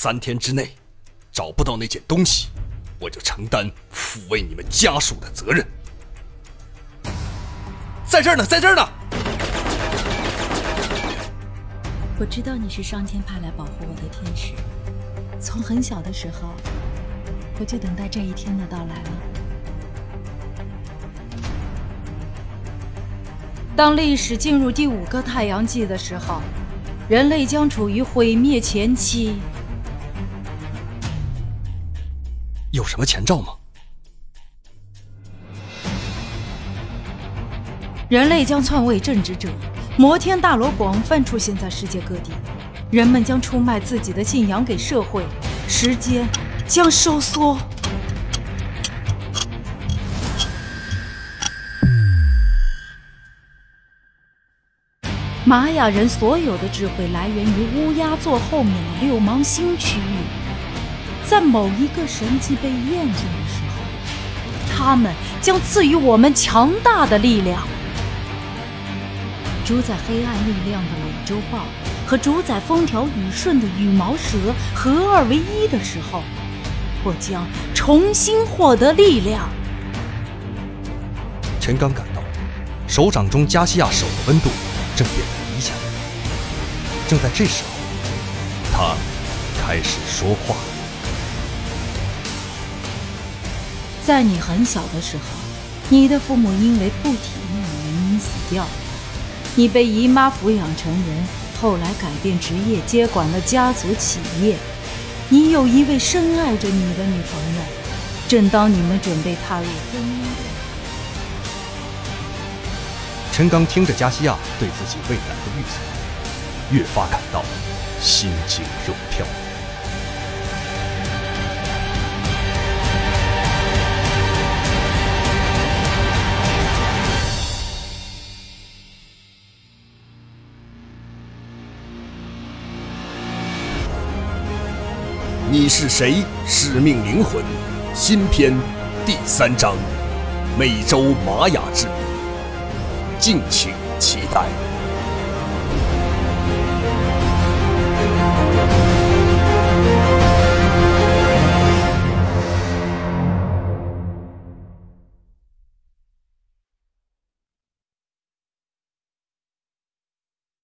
三天之内找不到那件东西，我就承担抚慰你们家属的责任。在这儿呢，在这儿呢！我知道你是上天派来保护我的天使，从很小的时候，我就等待这一天的到来了。当历史进入第五个太阳纪的时候，人类将处于毁灭前期。有什么前兆吗？人类将篡位政治者，摩天大楼广泛出现在世界各地，人们将出卖自己的信仰给社会，时间将收缩。玛雅人所有的智慧来源于乌鸦座后面的六芒星区域，在某一个神迹被验证的时候，他们将赐予我们强大的力量。主宰黑暗力量的美洲豹和主宰风调雨顺的羽毛蛇合二为一的时候，我将重新获得力量。陈刚感到，手掌中加西亚手的温度正变得。正在这时候，他开始说话。在你很小的时候，你的父母因为不体面的原因死掉了，你被姨妈抚养成人，后来改变职业，接管了家族企业。你有一位深爱着你的女朋友。正当你们准备踏入婚姻，陈刚听着加西亚对自己未来的预测。越发感到心惊肉跳。你是谁？使命灵魂，新篇第三章，美洲玛雅之谜，敬请期待。